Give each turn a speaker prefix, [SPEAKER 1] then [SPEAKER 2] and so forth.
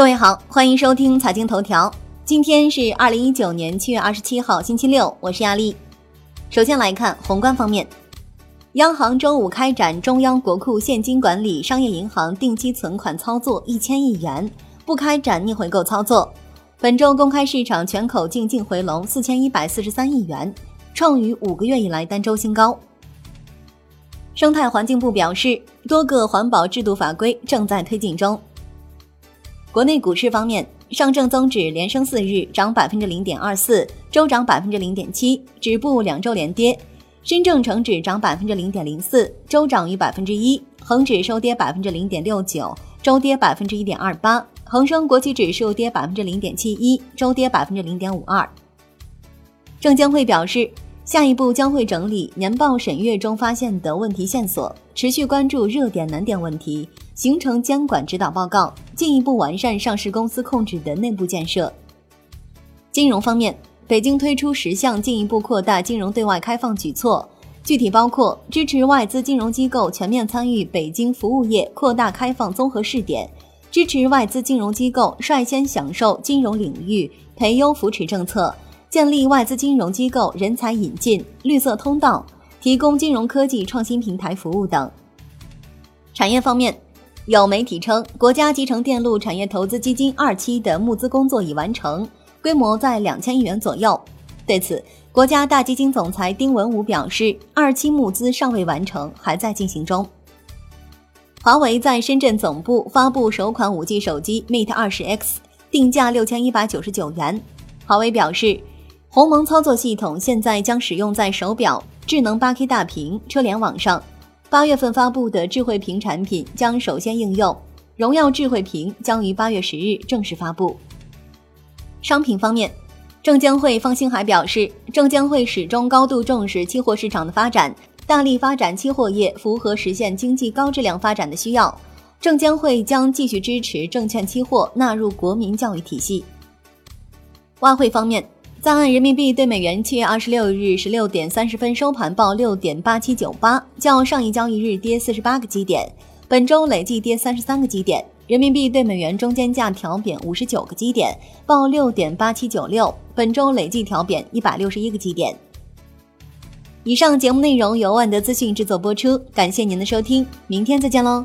[SPEAKER 1] 各位好，欢迎收听财经头条。今天是二零一九年七月二十七号，星期六，我是亚丽。首先来看宏观方面，央行周五开展中央国库现金管理商业银行定期存款操作一千亿元，不开展逆回购操作。本周公开市场全口净净回笼四千一百四十三亿元，创于五个月以来单周新高。生态环境部表示，多个环保制度法规正在推进中。国内股市方面，上证综指连升四日，涨百分之零点二四，周涨百分之零点七，止步两周连跌；深证成指涨百分之零点零四，周涨逾百分之一；恒指收跌百分之零点六九，周跌百分之一点二八；恒生国企指数跌百分之零点七一，周跌百分之零点五二。证监会表示，下一步将会整理年报审阅中发现的问题线索，持续关注热点难点问题。形成监管指导报告，进一步完善上市公司控制的内部建设。金融方面，北京推出十项进一步扩大金融对外开放举措，具体包括支持外资金融机构全面参与北京服务业扩大开放综合试点，支持外资金融机构率先享受金融领域培优扶持政策，建立外资金融机构人才引进绿色通道，提供金融科技创新平台服务等。产业方面。有媒体称，国家集成电路产业投资基金二期的募资工作已完成，规模在两千亿元左右。对此，国家大基金总裁丁文武表示，二期募资尚未完成，还在进行中。华为在深圳总部发布首款五 G 手机 Mate 二十 X，定价六千一百九十九元。华为表示，鸿蒙操作系统现在将使用在手表、智能八 K 大屏、车联网上。八月份发布的智慧屏产品将首先应用，荣耀智慧屏将于八月十日正式发布。商品方面，证监会方星海表示，证监会始终高度重视期货市场的发展，大力发展期货业，符合实现经济高质量发展的需要。证监会将继续支持证券期货纳入国民教育体系。外汇方面。在岸人民币对美元七月二十六日十六点三十分收盘报六点八七九八，较上一交易日跌四十八个基点，本周累计跌三十三个基点。人民币对美元中间价调贬五十九个基点，报六点八七九六，本周累计调贬一百六十一个基点。以上节目内容由万德资讯制作播出，感谢您的收听，明天再见喽。